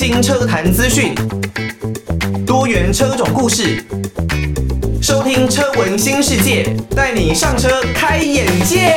新车坛资讯，多元车种故事，收听车闻新世界，带你上车开眼界。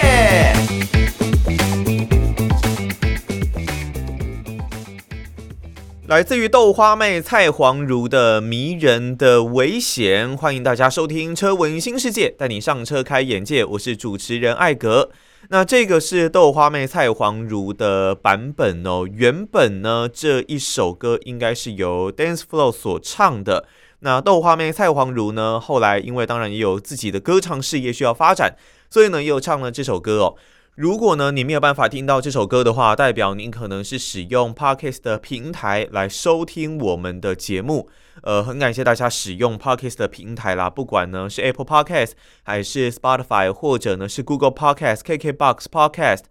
来自于豆花妹蔡黄如的迷人的危险，欢迎大家收听车闻新世界，带你上车开眼界。我是主持人艾格。那这个是豆花妹蔡黄如的版本哦。原本呢，这一首歌应该是由 Dance Flow 所唱的。那豆花妹蔡黄如呢，后来因为当然也有自己的歌唱事业需要发展，所以呢又唱了这首歌哦。如果呢你没有办法听到这首歌的话，代表您可能是使用 Podcast 的平台来收听我们的节目。呃，很感谢大家使用 Podcast 的平台啦，不管呢是 Apple Podcast 还是 Spotify，或者呢是 Google Podcast、KKBox Podcast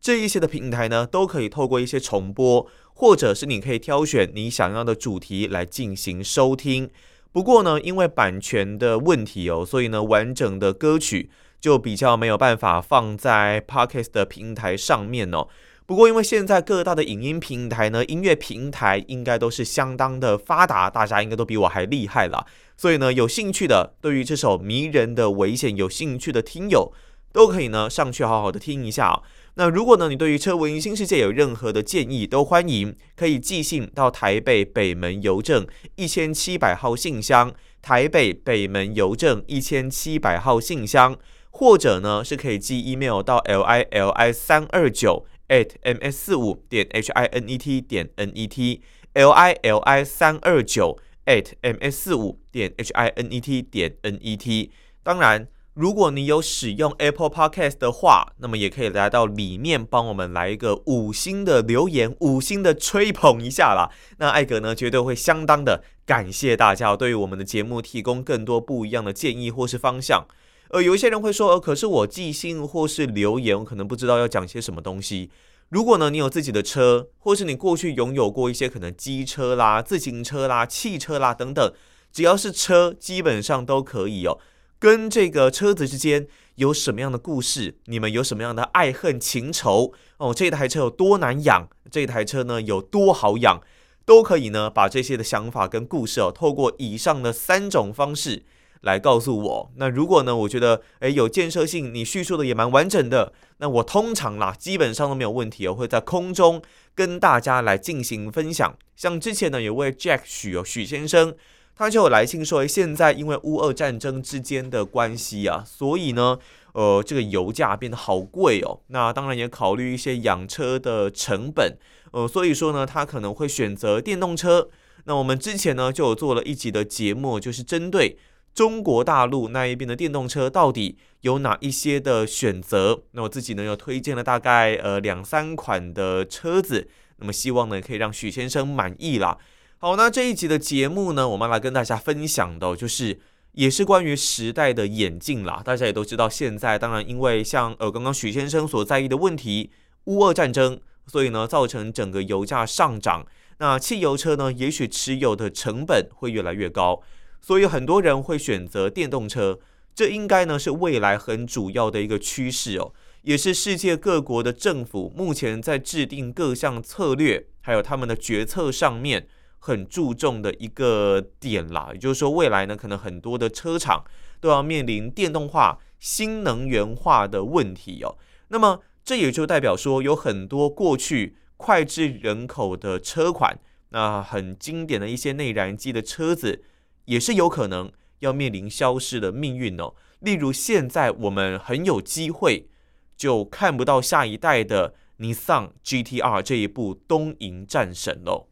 这一些的平台呢，都可以透过一些重播，或者是你可以挑选你想要的主题来进行收听。不过呢，因为版权的问题哦，所以呢完整的歌曲。就比较没有办法放在 Podcast 的平台上面哦。不过因为现在各大的影音平台呢，音乐平台应该都是相当的发达，大家应该都比我还厉害了。所以呢，有兴趣的，对于这首迷人的危险有兴趣的听友，都可以呢上去好好的听一下。那如果呢你对于车闻新世界有任何的建议，都欢迎可以寄信到台北北门邮政一千七百号信箱，台北北门邮政一千七百号信箱。或者呢，是可以寄 email 到 l i l i 三二九 at m s 四五点 h i n e t 点 n e t l i l i 三二九 at m s 四五点 h i n e t 点 n e t。当然，如果你有使用 Apple Podcast 的话，那么也可以来到里面帮我们来一个五星的留言，五星的吹捧一下啦。那艾格呢，绝对会相当的感谢大家对于我们的节目提供更多不一样的建议或是方向。呃，有一些人会说，呃，可是我寄信或是留言，我可能不知道要讲些什么东西。如果呢，你有自己的车，或是你过去拥有过一些可能机车啦、自行车啦、汽车啦等等，只要是车，基本上都可以哦。跟这个车子之间有什么样的故事？你们有什么样的爱恨情仇？哦，这台车有多难养？这台车呢有多好养？都可以呢，把这些的想法跟故事哦，透过以上的三种方式。来告诉我，那如果呢？我觉得诶有建设性，你叙述的也蛮完整的。那我通常啦，基本上都没有问题哦，会在空中跟大家来进行分享。像之前呢，有位 Jack 许哦许先生，他就有来信说，现在因为乌俄战争之间的关系啊，所以呢，呃，这个油价变得好贵哦。那当然也考虑一些养车的成本，呃，所以说呢，他可能会选择电动车。那我们之前呢，就有做了一集的节目，就是针对。中国大陆那一边的电动车到底有哪一些的选择？那我自己呢又推荐了大概呃两三款的车子，那么希望呢可以让许先生满意啦。好，那这一集的节目呢，我们来跟大家分享的，就是也是关于时代的演进啦。大家也都知道，现在当然因为像呃刚刚许先生所在意的问题，乌俄战争，所以呢造成整个油价上涨，那汽油车呢也许持有的成本会越来越高。所以很多人会选择电动车，这应该呢是未来很主要的一个趋势哦，也是世界各国的政府目前在制定各项策略，还有他们的决策上面很注重的一个点啦。也就是说，未来呢可能很多的车厂都要面临电动化、新能源化的问题哦。那么这也就代表说，有很多过去脍炙人口的车款，那很经典的一些内燃机的车子。也是有可能要面临消失的命运哦。例如，现在我们很有机会就看不到下一代的尼桑 GTR 这一部东瀛战神喽。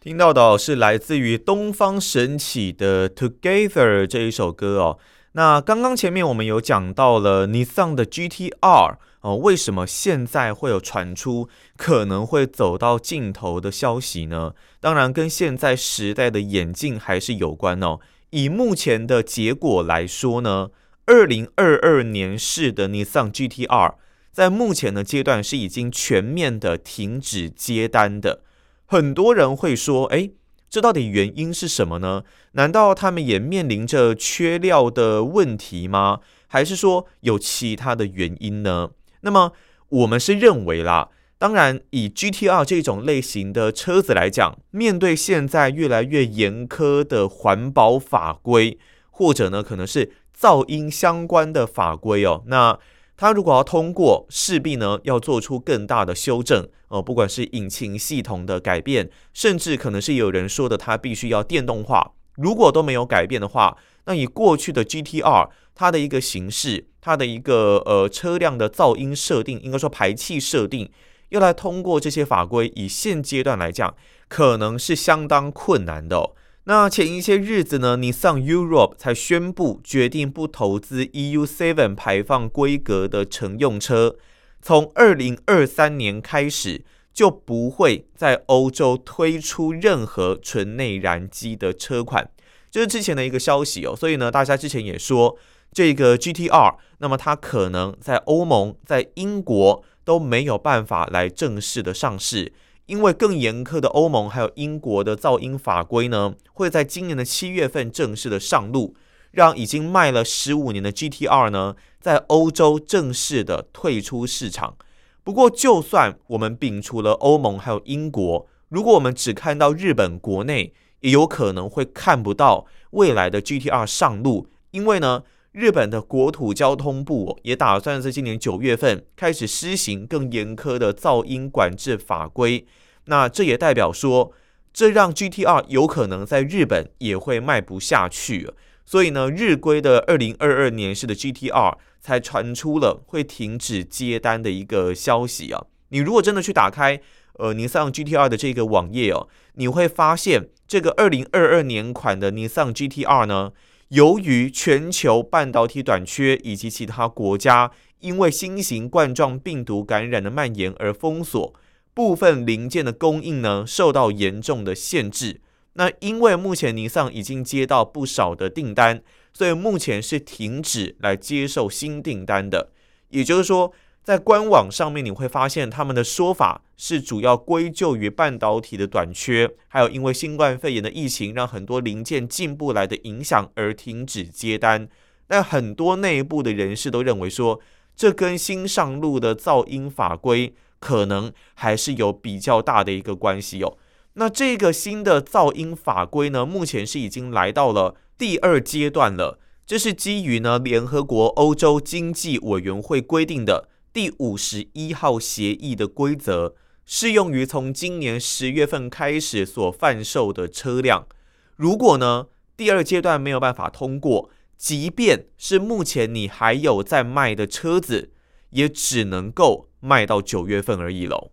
听到的是来自于东方神起的 Together 这一首歌哦。那刚刚前面我们有讲到了尼桑的 GTR。哦，为什么现在会有传出可能会走到尽头的消息呢？当然，跟现在时代的演进还是有关哦。以目前的结果来说呢，二零二二年式的 Nissan GT-R 在目前的阶段是已经全面的停止接单的。很多人会说，哎，这到底原因是什么呢？难道他们也面临着缺料的问题吗？还是说有其他的原因呢？那么我们是认为啦，当然，以 GT-R 这种类型的车子来讲，面对现在越来越严苛的环保法规，或者呢，可能是噪音相关的法规哦，那它如果要通过，势必呢要做出更大的修正哦，不管是引擎系统的改变，甚至可能是有人说的，它必须要电动化。如果都没有改变的话，那以过去的 GT-R 它的一个形式，它的一个呃车辆的噪音设定，应该说排气设定。要来通过这些法规，以现阶段来讲，可能是相当困难的。那前一些日子呢，Nissan Europe 才宣布决定不投资 EU7 排放规格的乘用车，从二零二三年开始就不会在欧洲推出任何纯内燃机的车款，这、就是之前的一个消息哦。所以呢，大家之前也说这个 GT-R，那么它可能在欧盟、在英国。都没有办法来正式的上市，因为更严苛的欧盟还有英国的噪音法规呢，会在今年的七月份正式的上路，让已经卖了十五年的 GT-R 呢，在欧洲正式的退出市场。不过，就算我们摒除了欧盟还有英国，如果我们只看到日本国内，也有可能会看不到未来的 GT-R 上路，因为呢。日本的国土交通部也打算在今年九月份开始施行更严苛的噪音管制法规。那这也代表说，这让 GT-R 有可能在日本也会卖不下去。所以呢，日规的二零二二年式的 GT-R 才传出了会停止接单的一个消息啊。你如果真的去打开呃尼桑 GT-R 的这个网页哦，你会发现这个二零二二年款的尼桑 GT-R 呢。由于全球半导体短缺，以及其他国家因为新型冠状病毒感染的蔓延而封锁，部分零件的供应呢受到严重的限制。那因为目前尼桑已经接到不少的订单，所以目前是停止来接受新订单的。也就是说，在官网上面你会发现，他们的说法是主要归咎于半导体的短缺，还有因为新冠肺炎的疫情让很多零件进不来的影响而停止接单。但很多内部的人士都认为说，这跟新上路的噪音法规可能还是有比较大的一个关系哦。那这个新的噪音法规呢，目前是已经来到了第二阶段了，这是基于呢联合国欧洲经济委员会规定的。第五十一号协议的规则适用于从今年十月份开始所贩售的车辆。如果呢，第二阶段没有办法通过，即便是目前你还有在卖的车子，也只能够卖到九月份而已喽。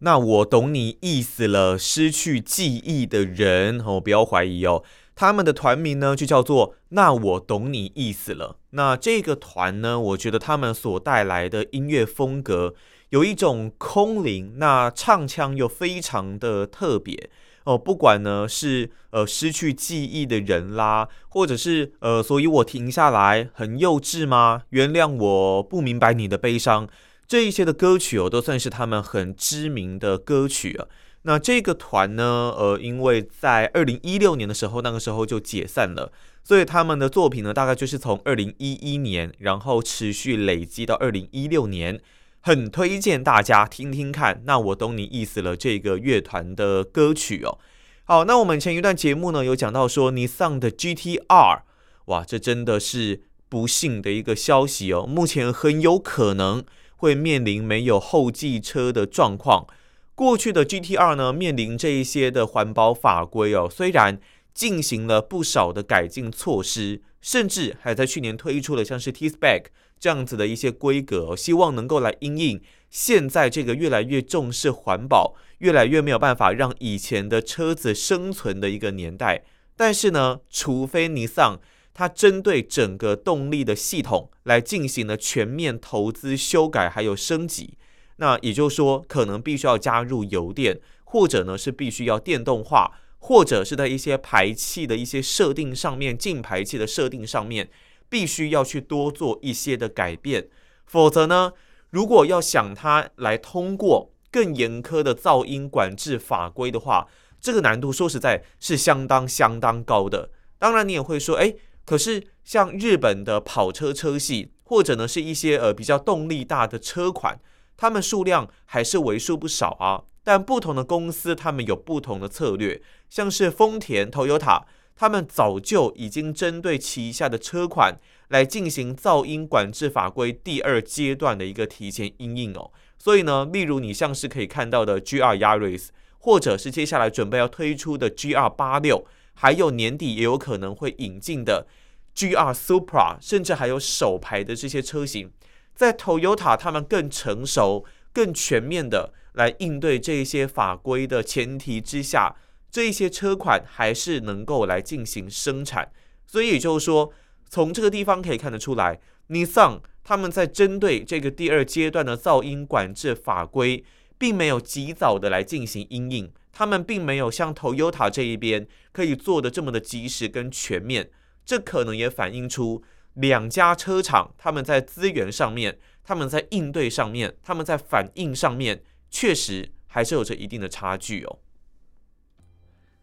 那我懂你意思了，失去记忆的人哦，不要怀疑哦。他们的团名呢，就叫做“那我懂你意思了”。那这个团呢，我觉得他们所带来的音乐风格有一种空灵，那唱腔又非常的特别哦。不管呢是呃失去记忆的人啦，或者是呃，所以我停下来很幼稚吗？原谅我不明白你的悲伤，这一些的歌曲哦，都算是他们很知名的歌曲啊。那这个团呢，呃，因为在二零一六年的时候，那个时候就解散了，所以他们的作品呢，大概就是从二零一一年，然后持续累积到二零一六年，很推荐大家听听看。那我懂你意思了，这个乐团的歌曲哦。好，那我们前一段节目呢，有讲到说，尼桑的 GT-R，哇，这真的是不幸的一个消息哦，目前很有可能会面临没有后继车的状况。过去的 GT-R 呢，面临这一些的环保法规哦，虽然进行了不少的改进措施，甚至还在去年推出了像是 T-Spec 这样子的一些规格，希望能够来因应现在这个越来越重视环保、越来越没有办法让以前的车子生存的一个年代。但是呢，除非尼桑它针对整个动力的系统来进行了全面投资修改还有升级。那也就是说，可能必须要加入油电，或者呢是必须要电动化，或者是在一些排气的一些设定上面，进排气的设定上面，必须要去多做一些的改变。否则呢，如果要想它来通过更严苛的噪音管制法规的话，这个难度说实在是相当相当高的。当然，你也会说，诶，可是像日本的跑车车系，或者呢是一些呃比较动力大的车款。他们数量还是为数不少啊。但不同的公司，他们有不同的策略，像是丰田、Toyota，他们早就已经针对旗下的车款来进行噪音管制法规第二阶段的一个提前因应哦。所以呢，例如你像是可以看到的 GR Yaris，或者是接下来准备要推出的 GR 八六，还有年底也有可能会引进的 GR Supra，甚至还有首排的这些车型，在 Toyota 他们更成熟、更全面的。来应对这些法规的前提之下，这一些车款还是能够来进行生产。所以也就是说，从这个地方可以看得出来，Nissan 他们在针对这个第二阶段的噪音管制法规，并没有及早的来进行应应，他们并没有像 Toyota 这一边可以做的这么的及时跟全面。这可能也反映出两家车厂他们在资源上面，他们在应对上面，他们在反应上面。确实还是有着一定的差距哦。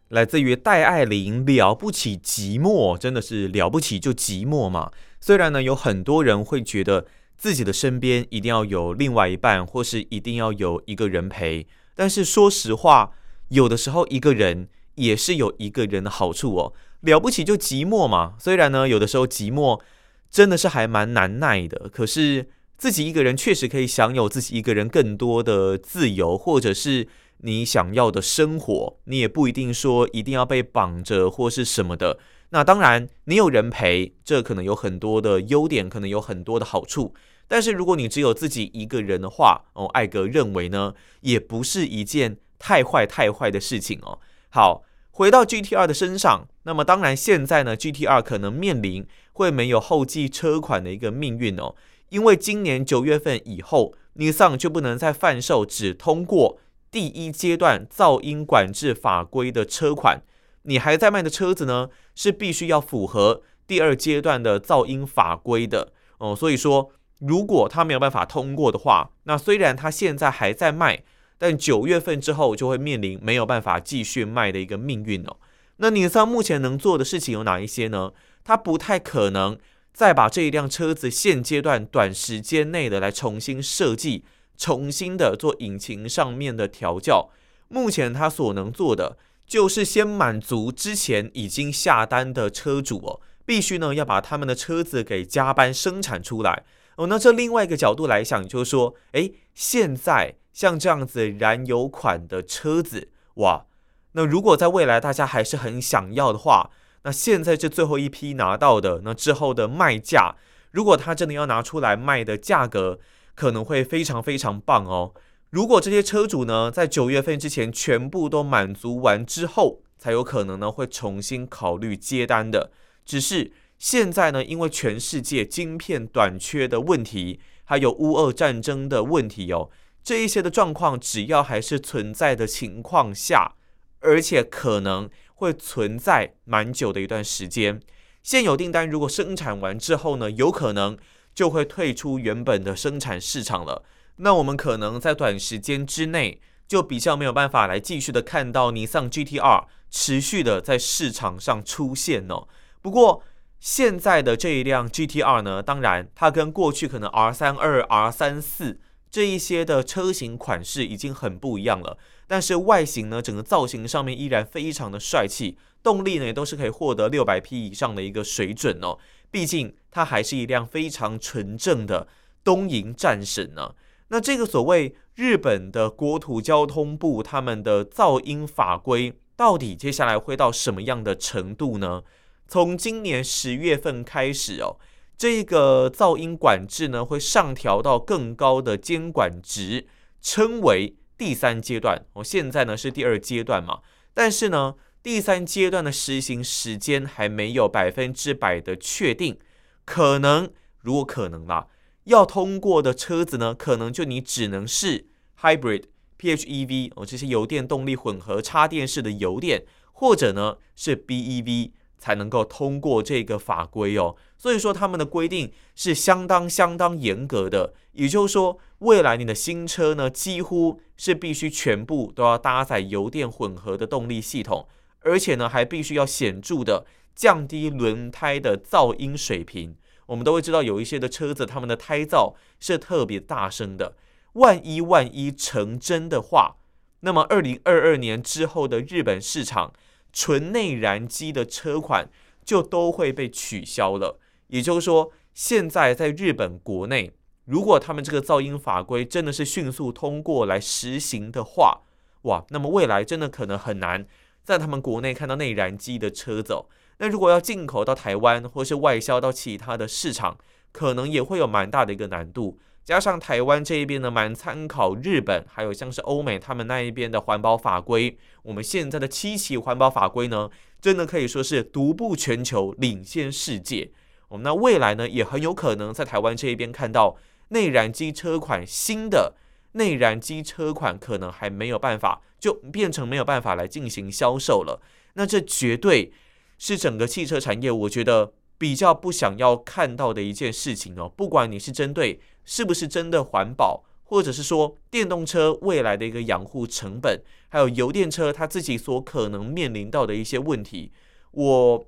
来自于戴爱玲，了不起寂寞，真的是了不起就寂寞嘛。虽然呢，有很多人会觉得自己的身边一定要有另外一半，或是一定要有一个人陪，但是说实话，有的时候一个人也是有一个人的好处哦。了不起就寂寞嘛。虽然呢，有的时候寂寞真的是还蛮难耐的，可是。自己一个人确实可以享有自己一个人更多的自由，或者是你想要的生活，你也不一定说一定要被绑着或是什么的。那当然，你有人陪，这可能有很多的优点，可能有很多的好处。但是如果你只有自己一个人的话，哦，艾格认为呢，也不是一件太坏太坏的事情哦。好，回到 GTR 的身上，那么当然现在呢，G T R 可能面临会没有后继车款的一个命运哦。因为今年九月份以后，Nissan 就不能再贩售只通过第一阶段噪音管制法规的车款。你还在卖的车子呢，是必须要符合第二阶段的噪音法规的哦。所以说，如果它没有办法通过的话，那虽然它现在还在卖，但九月份之后就会面临没有办法继续卖的一个命运哦。那 Nissan 目前能做的事情有哪一些呢？它不太可能。再把这一辆车子现阶段短时间内的来重新设计，重新的做引擎上面的调教。目前他所能做的就是先满足之前已经下单的车主哦，必须呢要把他们的车子给加班生产出来哦。那这另外一个角度来想，就是说，诶，现在像这样子燃油款的车子，哇，那如果在未来大家还是很想要的话。那现在这最后一批拿到的，那之后的卖价，如果他真的要拿出来卖的价格，可能会非常非常棒哦。如果这些车主呢，在九月份之前全部都满足完之后，才有可能呢会重新考虑接单的。只是现在呢，因为全世界晶片短缺的问题，还有乌俄战争的问题哦，这一些的状况，只要还是存在的情况下，而且可能。会存在蛮久的一段时间。现有订单如果生产完之后呢，有可能就会退出原本的生产市场了。那我们可能在短时间之内就比较没有办法来继续的看到尼桑 GT-R 持续的在市场上出现哦。不过现在的这一辆 GT-R 呢，当然它跟过去可能 R 三二、R 三四这一些的车型款式已经很不一样了。但是外形呢，整个造型上面依然非常的帅气，动力呢也都是可以获得六百匹以上的一个水准哦。毕竟它还是一辆非常纯正的东瀛战神呢。那这个所谓日本的国土交通部他们的噪音法规，到底接下来会到什么样的程度呢？从今年十月份开始哦，这个噪音管制呢会上调到更高的监管值，称为。第三阶段，我现在呢是第二阶段嘛，但是呢，第三阶段的实行时间还没有百分之百的确定，可能如果可能啦，要通过的车子呢，可能就你只能是 hybrid、PHEV 哦，这些油电动力混合插电式的油电，或者呢是 BEV。才能够通过这个法规哦，所以说他们的规定是相当相当严格的。也就是说，未来你的新车呢，几乎是必须全部都要搭载油电混合的动力系统，而且呢，还必须要显著的降低轮胎的噪音水平。我们都会知道，有一些的车子，他们的胎噪是特别大声的。万一万一成真的话，那么二零二二年之后的日本市场，纯内燃机的车款就都会被取消了。也就是说，现在在日本国内，如果他们这个噪音法规真的是迅速通过来实行的话，哇，那么未来真的可能很难在他们国内看到内燃机的车子。那如果要进口到台湾，或是外销到其他的市场，可能也会有蛮大的一个难度。加上台湾这一边呢，蛮参考日本，还有像是欧美他们那一边的环保法规。我们现在的七期环保法规呢，真的可以说是独步全球，领先世界。我们那未来呢，也很有可能在台湾这一边看到。内燃机车款新的内燃机车款可能还没有办法，就变成没有办法来进行销售了。那这绝对是整个汽车产业，我觉得比较不想要看到的一件事情哦。不管你是针对是不是真的环保，或者是说电动车未来的一个养护成本，还有油电车它自己所可能面临到的一些问题，我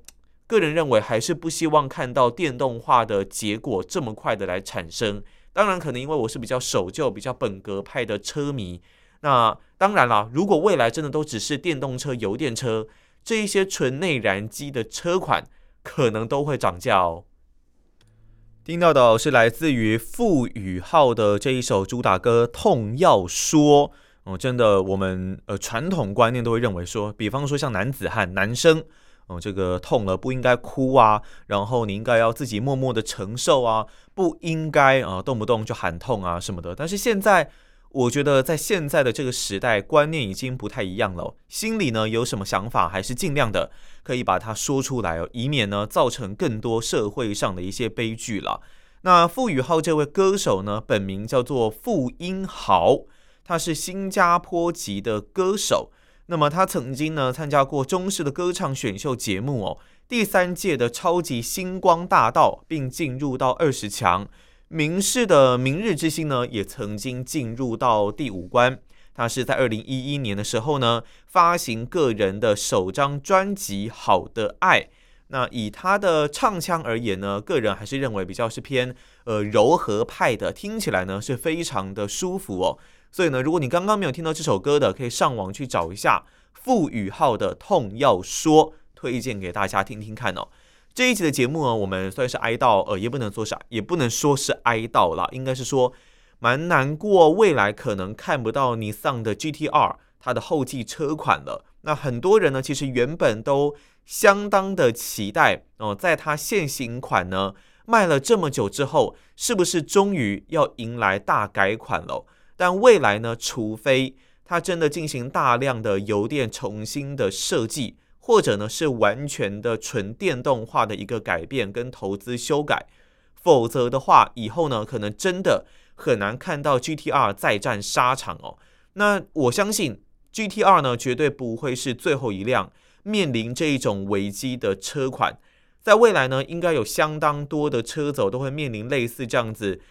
个人认为还是不希望看到电动化的结果这么快的来产生。当然，可能因为我是比较守旧、比较本格派的车迷。那当然啦，如果未来真的都只是电动车、油电车，这一些纯内燃机的车款，可能都会涨价哦。听到的是来自于傅宇浩的这一首主打歌《痛要说》。哦，真的，我们呃传统观念都会认为说，比方说像男子汉、男生。哦，这个痛了不应该哭啊，然后你应该要自己默默的承受啊，不应该啊动不动就喊痛啊什么的。但是现在，我觉得在现在的这个时代，观念已经不太一样了。心里呢有什么想法，还是尽量的可以把它说出来哦，以免呢造成更多社会上的一些悲剧了。那傅宇浩这位歌手呢，本名叫做傅英豪，他是新加坡籍的歌手。那么他曾经呢参加过中式的歌唱选秀节目哦，第三届的超级星光大道，并进入到二十强。明世的明日之星呢也曾经进入到第五关。他是在二零一一年的时候呢发行个人的首张专辑《好的爱》。那以他的唱腔而言呢，个人还是认为比较是偏呃柔和派的，听起来呢是非常的舒服哦。所以呢，如果你刚刚没有听到这首歌的，可以上网去找一下傅宇浩的《痛要说》，推荐给大家听听看哦。这一集的节目呢，我们算是哀悼，呃，也不能说啥，也不能说是哀悼啦，应该是说蛮难过，未来可能看不到尼桑的 GTR 它的后继车款了。那很多人呢，其实原本都相当的期待哦，在它现行款呢卖了这么久之后，是不是终于要迎来大改款了？但未来呢，除非它真的进行大量的油电重新的设计，或者呢是完全的纯电动化的一个改变跟投资修改，否则的话，以后呢可能真的很难看到 GTR 再战沙场哦。那我相信 GTR 呢绝对不会是最后一辆面临这一种危机的车款，在未来呢应该有相当多的车走都会面临类似这样子。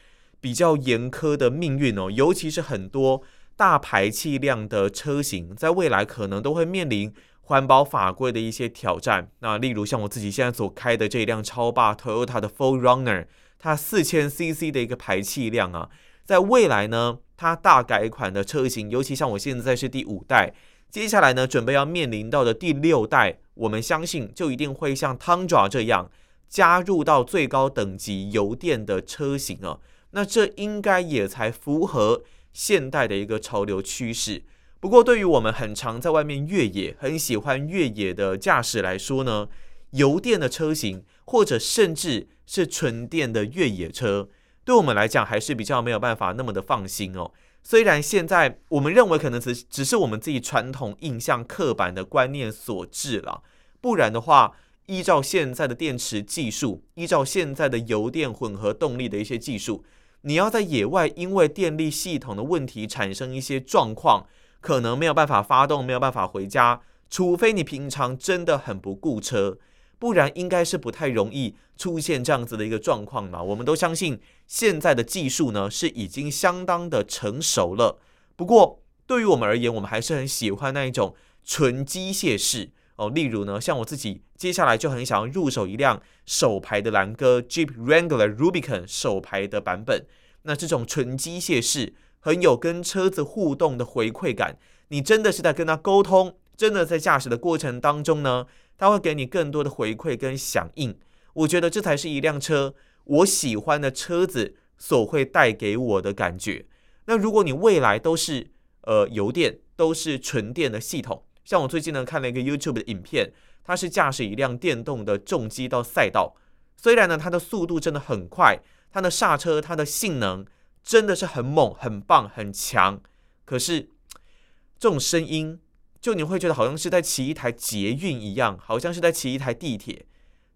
比较严苛的命运哦，尤其是很多大排气量的车型，在未来可能都会面临环保法规的一些挑战。那例如像我自己现在所开的这一辆超霸 Toyota 的 4Runner，它四千 CC 的一个排气量啊，在未来呢，它大改款的车型，尤其像我现在是第五代，接下来呢，准备要面临到的第六代，我们相信就一定会像 Tundra 这样加入到最高等级油电的车型啊。那这应该也才符合现代的一个潮流趋势。不过，对于我们很常在外面越野、很喜欢越野的驾驶来说呢，油电的车型或者甚至是纯电的越野车，对我们来讲还是比较没有办法那么的放心哦。虽然现在我们认为可能只只是我们自己传统印象刻板的观念所致了，不然的话，依照现在的电池技术，依照现在的油电混合动力的一些技术。你要在野外，因为电力系统的问题产生一些状况，可能没有办法发动，没有办法回家，除非你平常真的很不顾车，不然应该是不太容易出现这样子的一个状况嘛。我们都相信现在的技术呢是已经相当的成熟了，不过对于我们而言，我们还是很喜欢那一种纯机械式。哦，例如呢，像我自己接下来就很想要入手一辆手排的兰哥 Jeep Wrangler Rubicon 手排的版本。那这种纯机械式很有跟车子互动的回馈感，你真的是在跟他沟通，真的在驾驶的过程当中呢，他会给你更多的回馈跟响应。我觉得这才是一辆车我喜欢的车子所会带给我的感觉。那如果你未来都是呃油电，都是纯电的系统，像我最近呢看了一个 YouTube 的影片，它是驾驶一辆电动的重机到赛道，虽然呢它的速度真的很快，它的刹车、它的性能真的是很猛、很棒、很强，可是这种声音，就你会觉得好像是在骑一台捷运一样，好像是在骑一台地铁。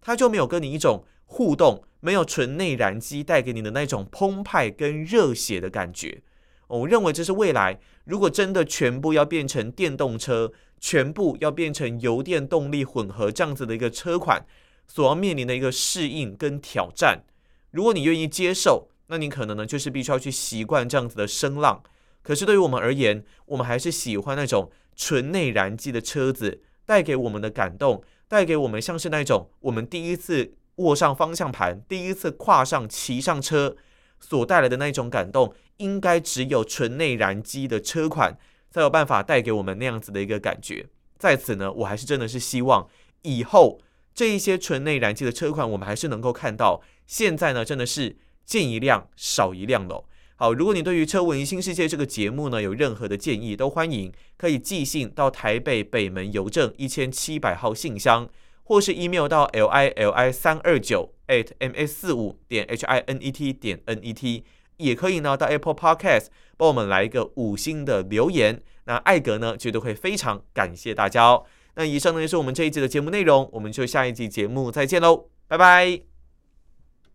它就没有跟你一种互动，没有纯内燃机带给你的那种澎湃跟热血的感觉。我认为这是未来，如果真的全部要变成电动车，全部要变成油电动力混合这样子的一个车款，所要面临的一个适应跟挑战。如果你愿意接受，那你可能呢就是必须要去习惯这样子的声浪。可是对于我们而言，我们还是喜欢那种纯内燃机的车子带给我们的感动。带给我们像是那种我们第一次握上方向盘、第一次跨上骑上车所带来的那种感动，应该只有纯内燃机的车款才有办法带给我们那样子的一个感觉。在此呢，我还是真的是希望以后这一些纯内燃机的车款，我们还是能够看到。现在呢，真的是见一辆少一辆了。好，如果你对于《车闻新世界》这个节目呢有任何的建议，都欢迎可以寄信到台北北门邮政一千七百号信箱，或是 email 到 l i l i 三二九 at m s 四五点 h i n e t 点 n e t，也可以呢到 Apple Podcast 帮我们来一个五星的留言。那艾格呢绝对会非常感谢大家哦。那以上呢就是我们这一集的节目内容，我们就下一集节目再见喽，拜拜。